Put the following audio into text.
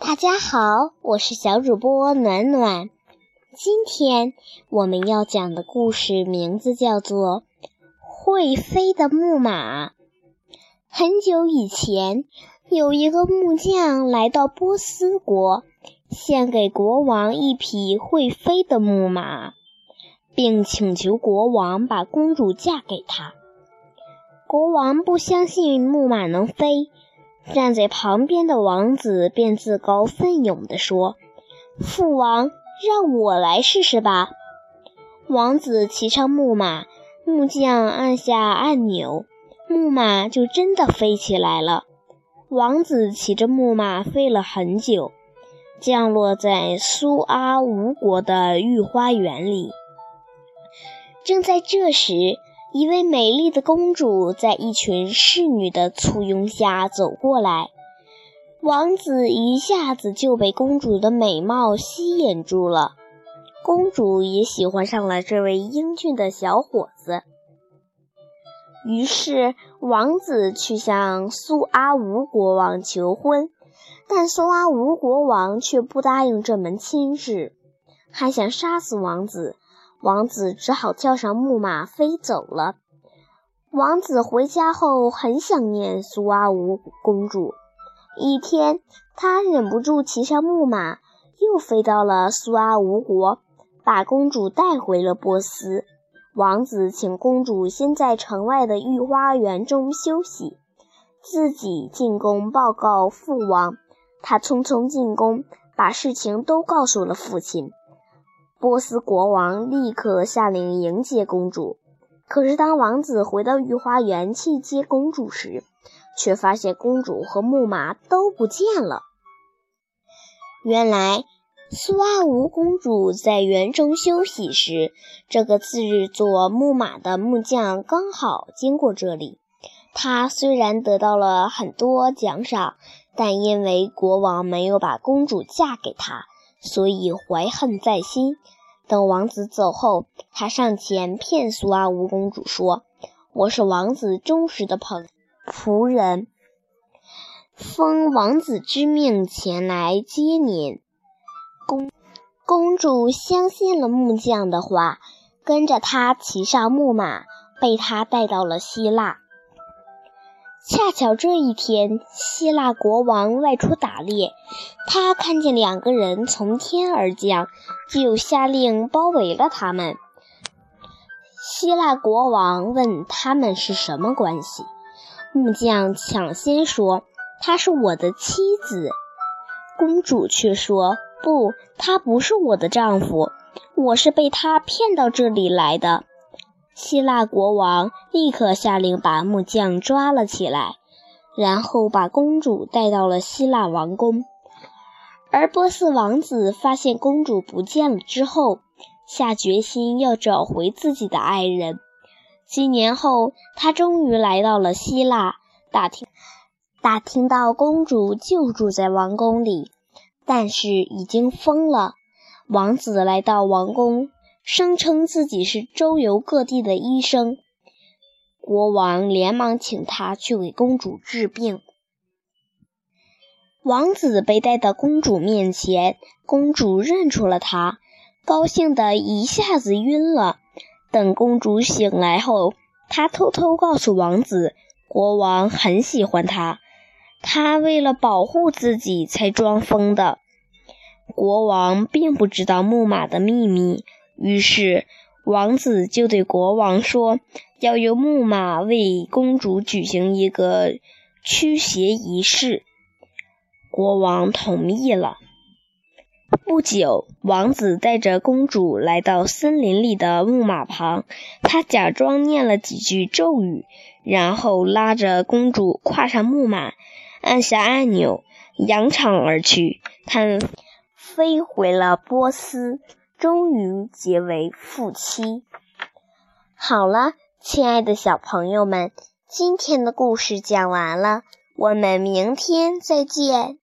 大家好，我是小主播暖暖。今天我们要讲的故事名字叫做《会飞的木马》。很久以前，有一个木匠来到波斯国，献给国王一匹会飞的木马，并请求国王把公主嫁给他。国王不相信木马能飞。站在旁边的王子便自告奋勇地说：“父王，让我来试试吧。”王子骑上木马，木匠按下按钮，木马就真的飞起来了。王子骑着木马飞了很久，降落在苏阿吴国的御花园里。正在这时，一位美丽的公主在一群侍女的簇拥下走过来，王子一下子就被公主的美貌吸引住了。公主也喜欢上了这位英俊的小伙子，于是王子去向苏阿吴国王求婚，但苏阿吴国王却不答应这门亲事，还想杀死王子。王子只好跳上木马飞走了。王子回家后很想念苏阿吴公主。一天，他忍不住骑上木马，又飞到了苏阿吴国，把公主带回了波斯。王子请公主先在城外的御花园中休息，自己进宫报告父王。他匆匆进宫，把事情都告诉了父亲。波斯国王立刻下令迎接公主。可是，当王子回到御花园去接公主时，却发现公主和木马都不见了。原来，苏阿吴公主在园中休息时，这个自制作木马的木匠刚好经过这里。他虽然得到了很多奖赏，但因为国王没有把公主嫁给他。所以怀恨在心。等王子走后，他上前骗苏阿吴公主说：“我是王子忠实的朋仆人，奉王子之命前来接您。”公公主相信了木匠的话，跟着他骑上木马，被他带到了希腊。恰巧这一天，希腊国王外出打猎，他看见两个人从天而降，就下令包围了他们。希腊国王问他们是什么关系，木匠抢先说：“她是我的妻子。”公主却说：“不，她不是我的丈夫，我是被他骗到这里来的。”希腊国王立刻下令把木匠抓了起来，然后把公主带到了希腊王宫。而波斯王子发现公主不见了之后，下决心要找回自己的爱人。几年后，他终于来到了希腊，打听打听到公主就住在王宫里，但是已经疯了。王子来到王宫。声称自己是周游各地的医生，国王连忙请他去给公主治病。王子被带到公主面前，公主认出了他，高兴的一下子晕了。等公主醒来后，她偷偷告诉王子，国王很喜欢她，他为了保护自己才装疯的。国王并不知道木马的秘密。于是，王子就对国王说：“要用木马为公主举行一个驱邪仪式。”国王同意了。不久，王子带着公主来到森林里的木马旁，他假装念了几句咒语，然后拉着公主跨上木马，按下按钮，扬长而去。他飞回了波斯。终于结为夫妻。好了，亲爱的小朋友们，今天的故事讲完了，我们明天再见。